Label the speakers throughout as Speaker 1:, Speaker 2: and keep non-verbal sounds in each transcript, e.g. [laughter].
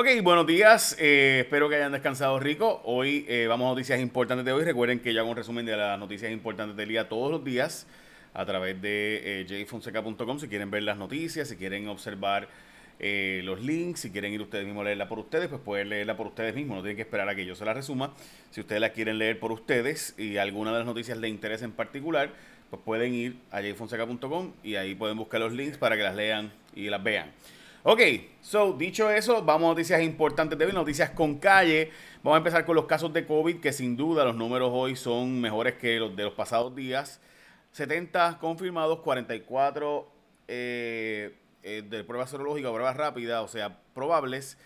Speaker 1: Ok, buenos días. Eh, espero que hayan descansado rico. Hoy eh, vamos a noticias importantes de hoy. Recuerden que yo hago un resumen de las noticias importantes del día todos los días a través de eh, jfonseca.com. Si quieren ver las noticias, si quieren observar eh, los links, si quieren ir ustedes mismos a leerla por ustedes, pues pueden leerla por ustedes mismos. No tienen que esperar a que yo se la resuma. Si ustedes la quieren leer por ustedes y alguna de las noticias les interesa en particular, pues pueden ir a jfonseca.com y ahí pueden buscar los links para que las lean y las vean. Ok, so dicho eso, vamos a noticias importantes de hoy, noticias con calle. Vamos a empezar con los casos de COVID, que sin duda los números hoy son mejores que los de los pasados días. 70 confirmados, 44 eh, eh, de pruebas serológicas, pruebas rápidas, o sea, probables.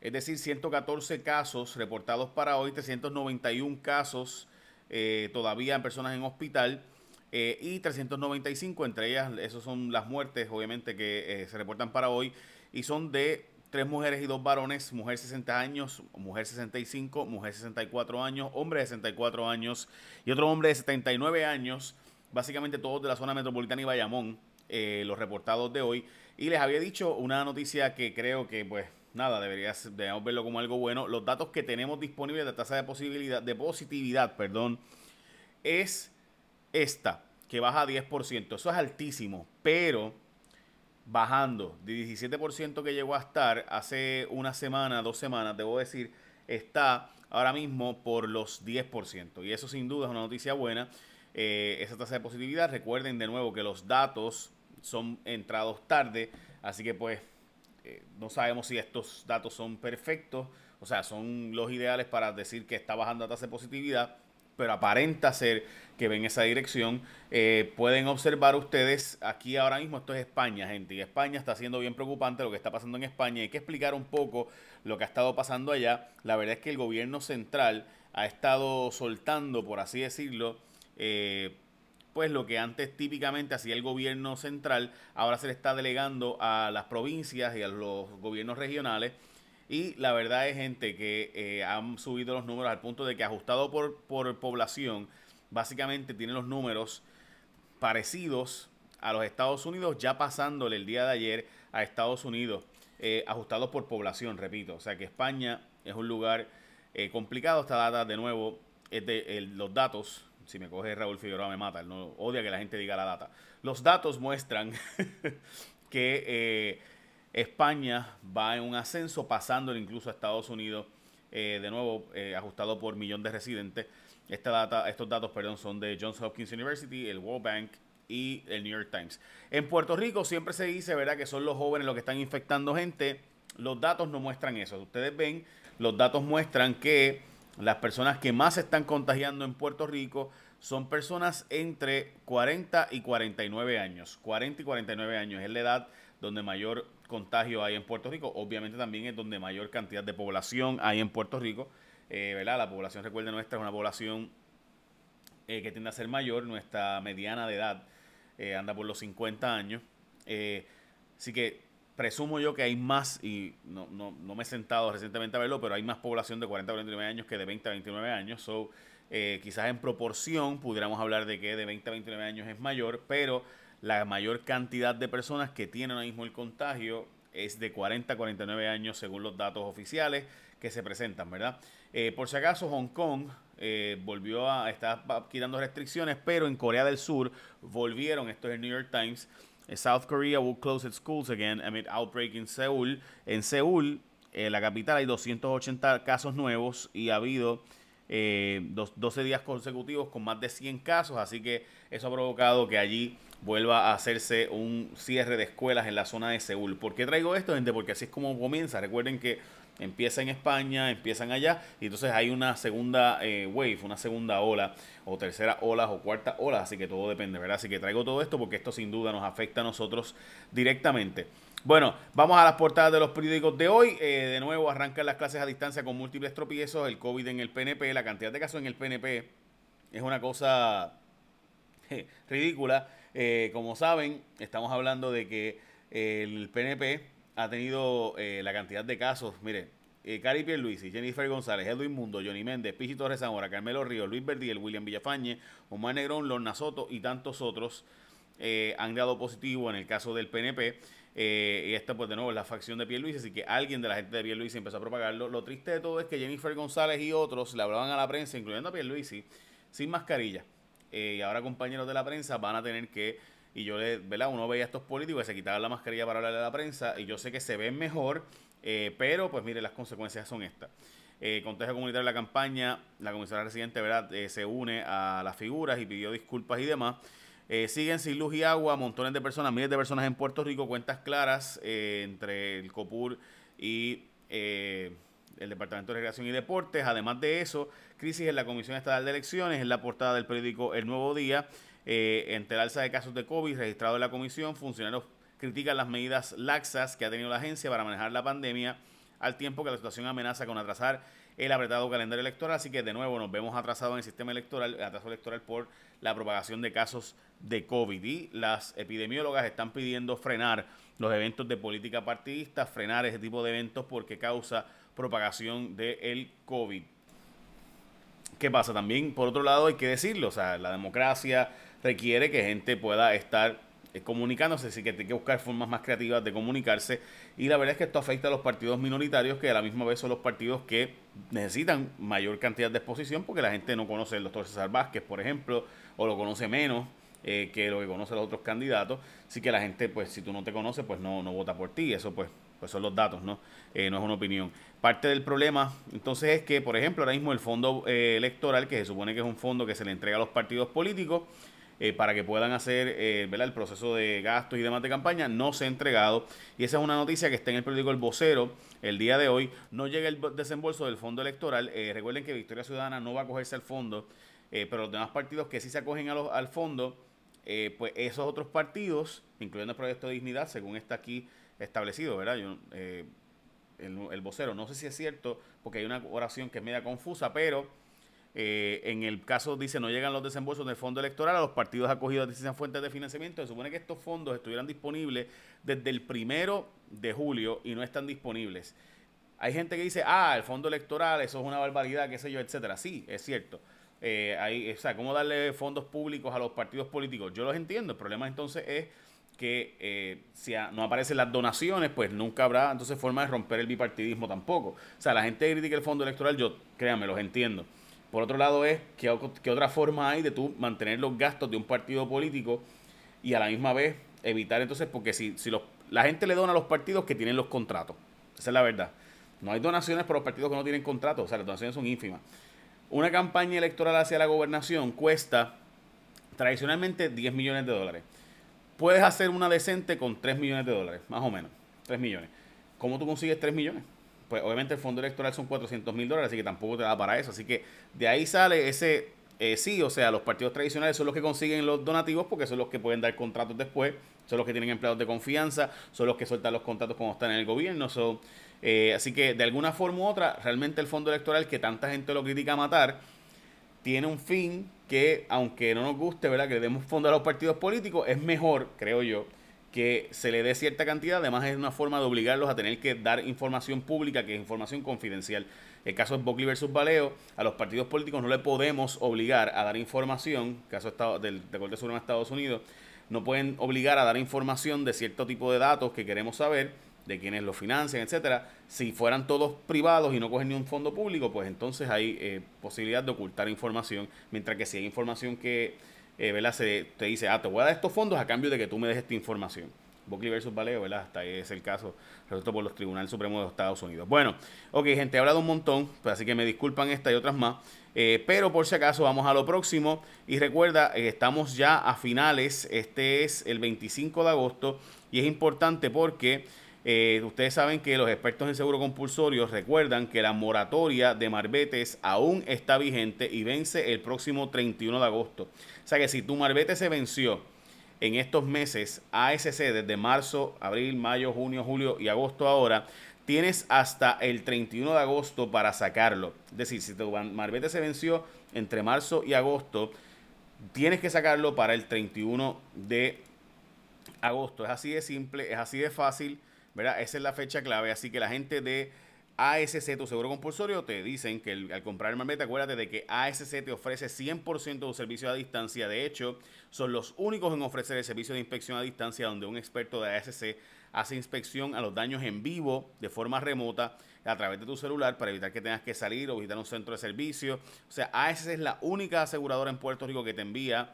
Speaker 1: Es decir, 114 casos reportados para hoy, 391 casos eh, todavía en personas en hospital. Eh, y 395, entre ellas, esas son las muertes, obviamente, que eh, se reportan para hoy, y son de tres mujeres y dos varones, mujer 60 años, mujer 65, mujer 64 años, hombre de 64 años y otro hombre de 79 años, básicamente todos de la zona metropolitana y Bayamón, eh, los reportados de hoy. Y les había dicho una noticia que creo que, pues, nada, deberías, deberíamos verlo como algo bueno. Los datos que tenemos disponibles de tasa de, posibilidad, de positividad, perdón, es esta, que baja a 10%. Eso es altísimo, pero bajando de 17% que llegó a estar hace una semana, dos semanas, debo decir, está ahora mismo por los 10%. Y eso sin duda es una noticia buena. Eh, esa tasa de positividad, recuerden de nuevo que los datos son entrados tarde, así que pues eh, no sabemos si estos datos son perfectos, o sea, son los ideales para decir que está bajando la tasa de positividad pero aparenta ser que ven esa dirección. Eh, pueden observar ustedes aquí ahora mismo, esto es España, gente, y España está siendo bien preocupante lo que está pasando en España. Hay que explicar un poco lo que ha estado pasando allá. La verdad es que el gobierno central ha estado soltando, por así decirlo, eh, pues lo que antes típicamente hacía el gobierno central, ahora se le está delegando a las provincias y a los gobiernos regionales y la verdad es, gente, que eh, han subido los números al punto de que ajustado por, por población, básicamente tiene los números parecidos a los Estados Unidos, ya pasándole el día de ayer a Estados Unidos, eh, ajustados por población, repito. O sea que España es un lugar eh, complicado. Esta data, de nuevo, es de los datos. Si me coge Raúl Figueroa me mata, no odia que la gente diga la data. Los datos muestran [laughs] que España va en un ascenso, pasándolo incluso a Estados Unidos, eh, de nuevo eh, ajustado por millón de residentes. Esta data, estos datos perdón, son de Johns Hopkins University, el World Bank y el New York Times. En Puerto Rico siempre se dice ¿verdad? que son los jóvenes los que están infectando gente. Los datos no muestran eso. Ustedes ven, los datos muestran que las personas que más se están contagiando en Puerto Rico son personas entre 40 y 49 años. 40 y 49 años es la edad donde mayor contagio hay en Puerto Rico. Obviamente también es donde mayor cantidad de población hay en Puerto Rico. Eh, ¿verdad? La población, recuerden, nuestra es una población eh, que tiende a ser mayor. Nuestra mediana de edad eh, anda por los 50 años. así que presumo yo que hay más, y no, no, no, me he sentado recientemente a verlo, pero hay más población de 40 a 49 años que de 20 a 29 años. So, quizás en proporción pudiéramos hablar de que de 20 a 29 años es mayor, pero la mayor cantidad de personas que tienen ahora mismo el contagio es de 40 a 49 años según los datos oficiales que se presentan, ¿verdad? Eh, por si acaso, Hong Kong eh, volvió a estar quitando restricciones, pero en Corea del Sur volvieron, esto es el New York Times, eh, South Korea will close its schools again amid outbreak in Seúl. En Seúl, la capital, hay 280 casos nuevos y ha habido 12 días consecutivos con más de 100 casos, así que eso ha provocado que allí vuelva a hacerse un cierre de escuelas en la zona de Seúl. ¿Por qué traigo esto, gente? Porque así es como comienza. Recuerden que empieza en España, empiezan allá, y entonces hay una segunda eh, wave, una segunda ola, o tercera ola, o cuarta ola, así que todo depende, ¿verdad? Así que traigo todo esto porque esto sin duda nos afecta a nosotros directamente. Bueno, vamos a las portadas de los periódicos de hoy. Eh, de nuevo, arrancan las clases a distancia con múltiples tropiezos, el COVID en el PNP, la cantidad de casos en el PNP es una cosa [laughs] ridícula. Eh, como saben, estamos hablando de que el PNP ha tenido eh, la cantidad de casos, mire, eh, Cari Pierluisi, Jennifer González, Edwin Mundo, Johnny Méndez, Pichi Torres Carmelo Ríos, Luis Verdiel, William Villafañe, Omar Negrón, Lorna Soto y tantos otros han dado positivo en el caso del PNP. Eh, y esta, pues de nuevo, es la facción de Pierluisi, así que alguien de la gente de Pierluisi empezó a propagarlo. Lo triste de todo es que Jennifer González y otros le hablaban a la prensa, incluyendo a Pierluisi, sin mascarilla. Eh, y ahora compañeros de la prensa van a tener que, y yo, le, ¿verdad? Uno veía a estos políticos que se quitaban la mascarilla para hablarle a la prensa, y yo sé que se ven mejor, eh, pero pues mire, las consecuencias son estas. Eh, Contagio Comunitario de la campaña, la comisaria residente ¿verdad? se une a las figuras y pidió disculpas y demás. Eh, siguen sin luz y agua, montones de personas, miles de personas en Puerto Rico, cuentas claras eh, entre el COPUR y eh, el Departamento de Recreación y Deportes. Además de eso, crisis en la Comisión Estatal de Elecciones, en la portada del periódico El Nuevo Día. entre el alza de casos de COVID registrado en la comisión, funcionarios critican las medidas laxas que ha tenido la agencia para manejar la pandemia, al tiempo que la situación amenaza con atrasar el apretado calendario electoral. Así que de nuevo nos vemos atrasados en el sistema electoral, atraso electoral por la propagación de casos de COVID. Y las epidemiólogas están pidiendo frenar los eventos de política partidista, frenar ese tipo de eventos porque causa propagación del COVID. ¿Qué pasa? También, por otro lado, hay que decirlo, o sea, la democracia requiere que gente pueda estar eh, comunicándose, así que tiene que buscar formas más creativas de comunicarse. Y la verdad es que esto afecta a los partidos minoritarios, que a la misma vez son los partidos que necesitan mayor cantidad de exposición, porque la gente no conoce al doctor César Vázquez, por ejemplo, o lo conoce menos eh, que lo que conoce los otros candidatos. Así que la gente, pues, si tú no te conoces, pues no, no vota por ti. Eso, pues, pues son los datos, ¿no? Eh, no es una opinión. Parte del problema, entonces, es que, por ejemplo, ahora mismo el fondo electoral, que se supone que es un fondo que se le entrega a los partidos políticos, eh, para que puedan hacer eh, el proceso de gastos y demás de campaña, no se ha entregado. Y esa es una noticia que está en el periódico El Vocero el día de hoy. No llega el desembolso del fondo electoral. Eh, recuerden que Victoria Ciudadana no va a cogerse al fondo, pero los demás partidos que sí se acogen al fondo, pues esos otros partidos, incluyendo el proyecto de dignidad, según está aquí establecido, ¿verdad? Yo, el, el vocero, no sé si es cierto, porque hay una oración que es media confusa, pero eh, en el caso dice no llegan los desembolsos del fondo electoral a los partidos acogidos a distintas fuentes de financiamiento. Se supone que estos fondos estuvieran disponibles desde el primero de julio y no están disponibles. Hay gente que dice, ah, el fondo electoral, eso es una barbaridad, qué sé yo, etcétera. Sí, es cierto. Eh, hay, o sea, ¿cómo darle fondos públicos a los partidos políticos? Yo los entiendo. El problema entonces es que eh, si no aparecen las donaciones, pues nunca habrá entonces forma de romper el bipartidismo tampoco. O sea, la gente critica el fondo electoral, yo créanme, los entiendo. Por otro lado es que, otra forma hay de tú mantener los gastos de un partido político y a la misma vez evitar entonces, porque si, si los, la gente le dona a los partidos que tienen los contratos, esa es la verdad. No hay donaciones para los partidos que no tienen contratos, o sea, las donaciones son ínfimas. Una campaña electoral hacia la gobernación cuesta tradicionalmente 10 millones de dólares. Puedes hacer una decente con 3 millones de dólares, más o menos, 3 millones. ¿Cómo tú consigues 3 millones? pues obviamente el fondo electoral son 400 mil dólares, así que tampoco te da para eso. Así que de ahí sale ese eh, sí, o sea, los partidos tradicionales son los que consiguen los donativos porque son los que pueden dar contratos después, son los que tienen empleados de confianza, son los que sueltan los contratos cuando están en el gobierno. Son, eh, así que de alguna forma u otra, realmente el fondo electoral que tanta gente lo critica a matar, tiene un fin que, aunque no nos guste, ¿verdad? Que le demos fondo a los partidos políticos, es mejor, creo yo, que se le dé cierta cantidad, además es una forma de obligarlos a tener que dar información pública, que es información confidencial. El caso es Buckley versus Baleo, a los partidos políticos no le podemos obligar a dar información, caso del, de Corte Suprema de Estados Unidos, no pueden obligar a dar información de cierto tipo de datos que queremos saber, de quienes lo financian, etcétera. Si fueran todos privados y no cogen ni un fondo público, pues entonces hay eh, posibilidad de ocultar información, mientras que si hay información que eh, Se, te dice, ah, te voy a dar estos fondos a cambio de que tú me des esta información. Buckley versus Valeo, ¿verdad? Hasta ahí es el caso resuelto por los Tribunales Supremos de Estados Unidos. Bueno, ok, gente, he hablado un montón, pues así que me disculpan esta y otras más. Eh, pero por si acaso vamos a lo próximo. Y recuerda, eh, estamos ya a finales, este es el 25 de agosto y es importante porque eh, ustedes saben que los expertos en seguro compulsorio recuerdan que la moratoria de Marbetes aún está vigente y vence el próximo 31 de agosto. O sea que si tu Marbete se venció en estos meses ASC desde marzo, abril, mayo, junio, julio y agosto ahora, tienes hasta el 31 de agosto para sacarlo. Es decir, si tu Marbete se venció entre marzo y agosto, tienes que sacarlo para el 31 de agosto. Es así de simple, es así de fácil. ¿Verdad? Esa es la fecha clave, así que la gente de ASC, tu seguro compulsorio, te dicen que al comprar el Marbete, acuérdate de que ASC te ofrece 100% de servicio a distancia. De hecho, son los únicos en ofrecer el servicio de inspección a distancia donde un experto de ASC hace inspección a los daños en vivo de forma remota a través de tu celular para evitar que tengas que salir o visitar un centro de servicio. O sea, ASC es la única aseguradora en Puerto Rico que te envía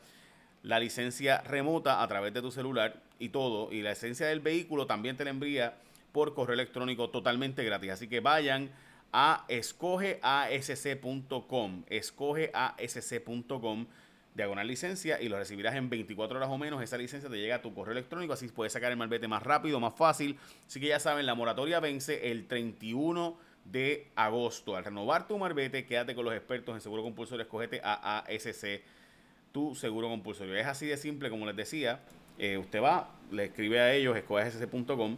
Speaker 1: la licencia remota a través de tu celular y todo. Y la licencia del vehículo también te la envía por correo electrónico totalmente gratis. Así que vayan a escogeasc.com, escogeasc.com diagonal licencia y lo recibirás en 24 horas o menos. Esa licencia te llega a tu correo electrónico, así puedes sacar el malvete más rápido, más fácil. Así que ya saben, la moratoria vence el 31 de agosto. Al renovar tu marbete, quédate con los expertos en seguro compulsorio, escogete a ASC, tu seguro compulsorio. Es así de simple, como les decía. Eh, usted va, le escribe a ellos, escogeasc.com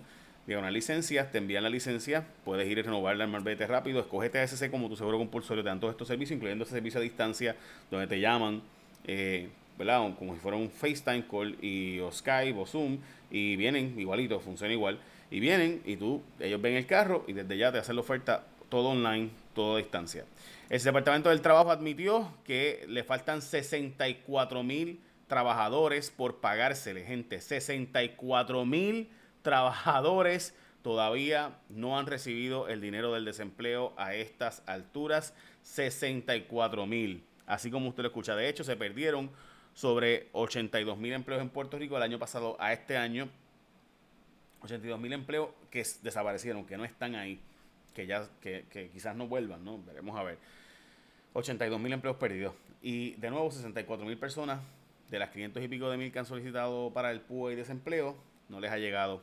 Speaker 1: una licencia, te envían la licencia, puedes ir a renovarla en Marbete rápido, escogete ASC como tu seguro compulsorio, te dan todos estos servicios, incluyendo ese servicio a distancia, donde te llaman, eh, ¿verdad? Como si fuera un FaceTime call y, o Skype o Zoom, y vienen igualito, funciona igual, y vienen y tú, ellos ven el carro y desde ya te hacen la oferta todo online, todo a distancia. El Departamento del Trabajo admitió que le faltan 64 mil trabajadores por pagársele, gente, 64 mil trabajadores todavía no han recibido el dinero del desempleo a estas alturas, 64 mil. Así como usted lo escucha, de hecho se perdieron sobre 82 mil empleos en Puerto Rico el año pasado a este año. 82 mil empleos que desaparecieron, que no están ahí, que ya que, quizás no vuelvan, ¿no? Veremos a ver. 82 mil empleos perdidos. Y de nuevo 64 mil personas de las 500 y pico de mil que han solicitado para el PUE y desempleo, no les ha llegado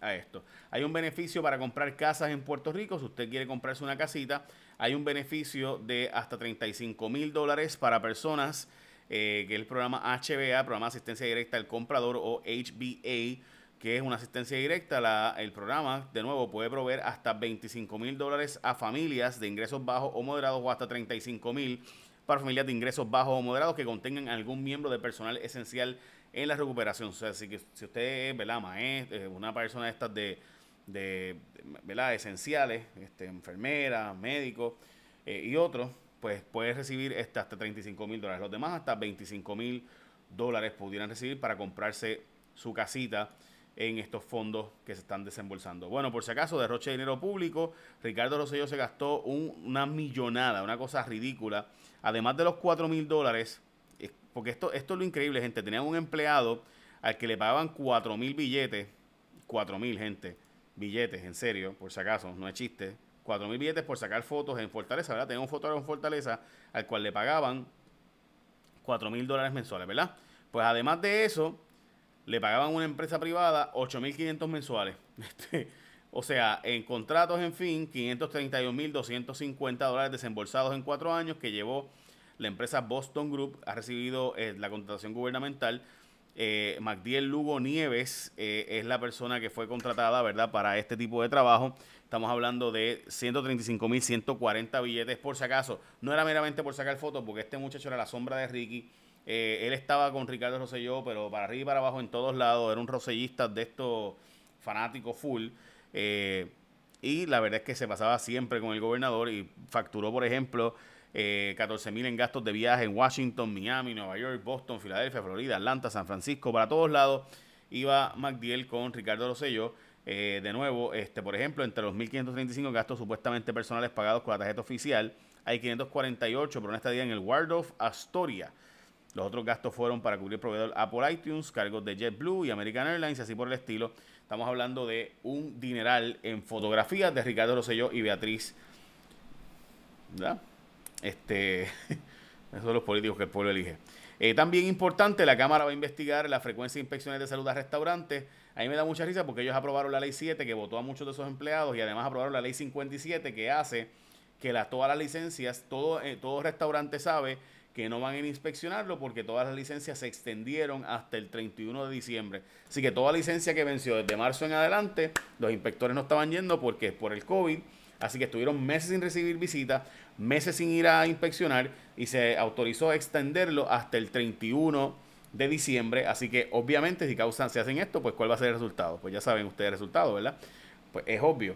Speaker 1: a esto. Hay un beneficio para comprar casas en Puerto Rico. Si usted quiere comprarse una casita, hay un beneficio de hasta 35 mil dólares para personas, eh, que el programa HBA, Programa de Asistencia Directa al Comprador o HBA, que es una asistencia directa. La, el programa, de nuevo, puede proveer hasta 25 mil dólares a familias de ingresos bajos o moderados o hasta 35 mil para familias de ingresos bajos o moderados que contengan algún miembro de personal esencial en la recuperación. O sea, si, que, si usted es ¿verdad? maestro, una persona de estas de, de ¿verdad? esenciales, este, enfermera, médico eh, y otros, pues puede recibir hasta 35 mil dólares. Los demás hasta 25 mil dólares pudieran recibir para comprarse su casita en estos fondos que se están desembolsando. Bueno, por si acaso, derroche de dinero público, Ricardo Rosselló se gastó una millonada, una cosa ridícula. Además de los 4 mil dólares porque esto, esto es lo increíble, gente. Tenían un empleado al que le pagaban 4 mil billetes. 4 mil, gente. Billetes, en serio, por si acaso, no es chiste. 4 mil billetes por sacar fotos en Fortaleza, ¿verdad? Tenía un fotógrafo en Fortaleza al cual le pagaban 4 mil dólares mensuales, ¿verdad? Pues además de eso, le pagaban a una empresa privada 8 mil 500 mensuales. [laughs] Este, o sea, en contratos, en fin, 531 mil 250 dólares desembolsados en cuatro años que llevó la empresa Boston Group ha recibido eh, la contratación gubernamental. Eh, Lugo Nieves eh, es la persona que fue contratada, ¿verdad?, para este tipo de trabajo. Estamos hablando de 135.140 billetes por si acaso. No era meramente por sacar fotos, porque este muchacho era la sombra de Ricky. Él estaba con Ricardo Rosselló, pero para arriba y para abajo en todos lados. Era un rosellista de estos fanáticos full. y la verdad es que se pasaba siempre con el gobernador y facturó, por ejemplo, eh, 14 mil en gastos de viaje en Washington, Miami, Nueva York, Boston, Filadelfia, Florida, Atlanta, San Francisco, para todos lados. Iba MacDiel con Ricardo Rosello. Eh, de nuevo, este, por ejemplo, entre los 1.535 gastos supuestamente personales pagados con la tarjeta oficial, hay 548 por una estadía en el Waldorf Astoria. Los otros gastos fueron para cubrir proveedor Apple iTunes, cargos de JetBlue y American Airlines, así por el estilo. Estamos hablando de un dineral en fotografías de Ricardo Rosselló y Beatriz. ¿Verdad? Este, [laughs] esos son los políticos que el pueblo elige. Eh, también importante, la Cámara va a investigar la frecuencia de inspecciones de salud a restaurantes. A mí me da mucha risa porque ellos aprobaron la ley 7 que votó a muchos de esos empleados y además aprobaron la ley 57 que hace que la, todas las licencias, todo, eh, todo restaurante sabe que no van a inspeccionarlo porque todas las licencias se extendieron hasta el 31 de diciembre. Así que toda licencia que venció desde marzo en adelante, los inspectores no estaban yendo porque por el COVID Así que estuvieron meses sin recibir visitas, meses sin ir a inspeccionar y se autorizó a extenderlo hasta el 31 de diciembre. Así que obviamente si causan, se hacen esto, pues cuál va a ser el resultado. Pues ya saben ustedes el resultado, ¿verdad? Pues es obvio.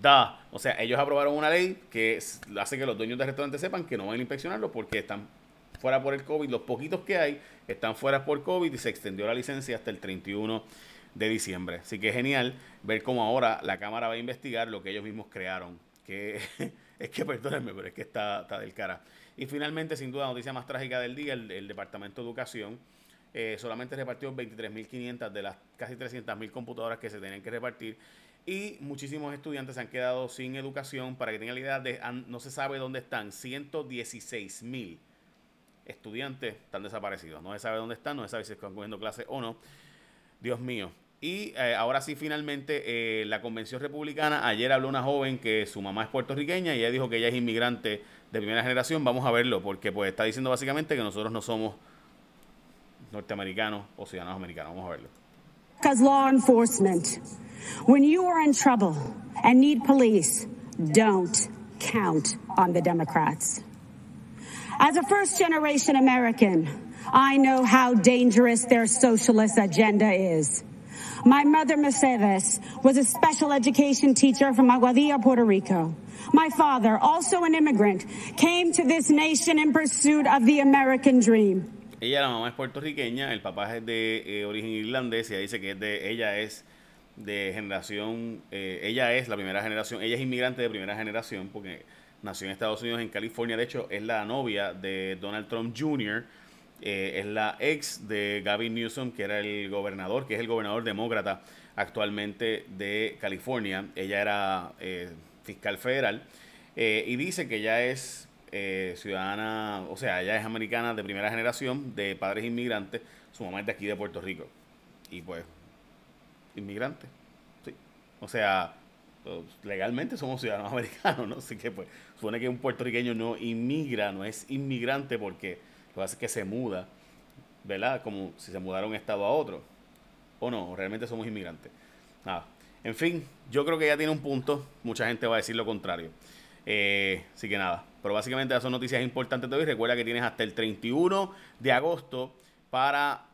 Speaker 1: Da, o sea, ellos aprobaron una ley que hace que los dueños de restaurantes sepan que no van a inspeccionarlo porque están fuera por el COVID. Los poquitos que hay están fuera por COVID y se extendió la licencia hasta el 31 de diciembre. Así que es genial ver cómo ahora la Cámara va a investigar lo que ellos mismos crearon. Que [laughs] es que, perdónenme, pero es que está, está del cara. Y finalmente, sin duda, noticia más trágica del día, el, Departamento de Educación eh, solamente repartió 23.500 de las casi 300.000 computadoras que se tenían que repartir. Y muchísimos estudiantes han quedado sin educación. Para que tengan la idea, de, no se sabe dónde están. 116.000 estudiantes están desaparecidos. No se sabe dónde están, no se sabe si están cogiendo clases o no. Dios mío. Y eh, ahora sí, finalmente, eh, la Convención Republicana, ayer habló una joven que su mamá es puertorriqueña y ella dijo que ella es inmigrante de primera generación. Vamos a verlo, porque pues está diciendo básicamente que nosotros no somos norteamericanos o ciudadanos americanos. Vamos a verlo.
Speaker 2: Because law enforcement, when you are in trouble and need police, don't count on the Democrats. As a first generation American, I know how dangerous their socialist agenda is. My mother, Mercedes, was a special education teacher from Aguadilla, Puerto Rico. My father, also an immigrant, came to this nation in pursuit of the American dream.
Speaker 1: Ella, la mamá es puertorriqueña, el papá es de eh, origen irlandés y ella dice que es de, ella es de generación, eh, ella es la primera generación, ella es inmigrante de primera generación porque nació en Estados Unidos, en California, de hecho es la novia de Donald Trump Jr., eh, es la ex de Gavin Newsom, que era el gobernador, que es el gobernador demócrata actualmente de California. Ella era fiscal federal y dice que ella es ciudadana, o sea, ella es americana de primera generación, de padres inmigrantes. Su mamá es de aquí de Puerto Rico. Y pues, inmigrante. Sí. O sea, pues, legalmente somos ciudadanos [laughs] americanos, ¿no? Así que pues, supone que un puertorriqueño no inmigra, no es inmigrante porque lo que hace es que se muda, ¿verdad? Como si se mudara un estado a otro. O no, realmente somos inmigrantes. Nada. En fin, yo creo que ya tiene un punto. Mucha gente va a decir lo contrario. Eh, así que nada. Pero básicamente esas son noticias importantes de hoy. Recuerda que tienes hasta el 31 de agosto para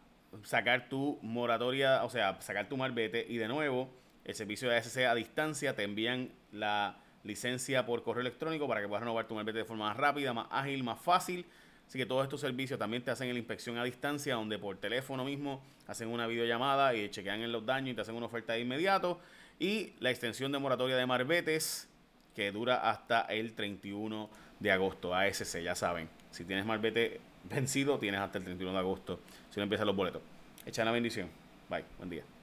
Speaker 1: sacar tu moratoria, o sea, sacar tu marbete. Y de nuevo, el servicio de ASC a distancia te envían la licencia por correo electrónico para que puedas renovar tu marbete de forma más rápida, más ágil, más fácil. Así que todos estos servicios también te hacen la inspección a distancia, donde por teléfono mismo hacen una videollamada y chequean en los daños y te hacen una oferta de inmediato. Y la extensión de moratoria de Marbetes, que dura hasta el 31 de agosto, ASC, ya saben. Si tienes Marbete vencido, tienes hasta el 31 de agosto. Si no empiezan los boletos. Echa la bendición. Bye. Buen día.